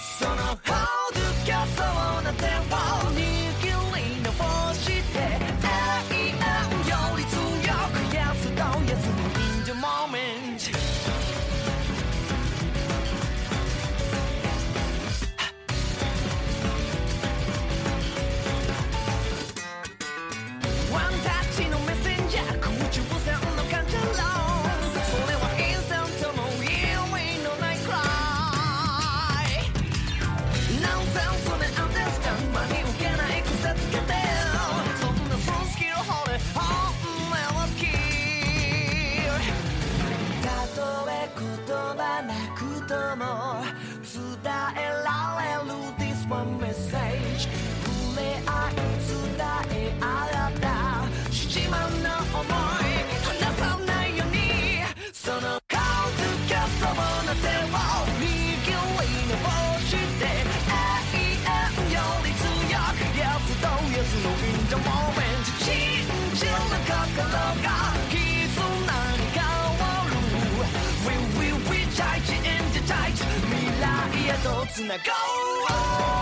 Sono ha! 伝えられる This one message 触れ合い続未来へとつなごう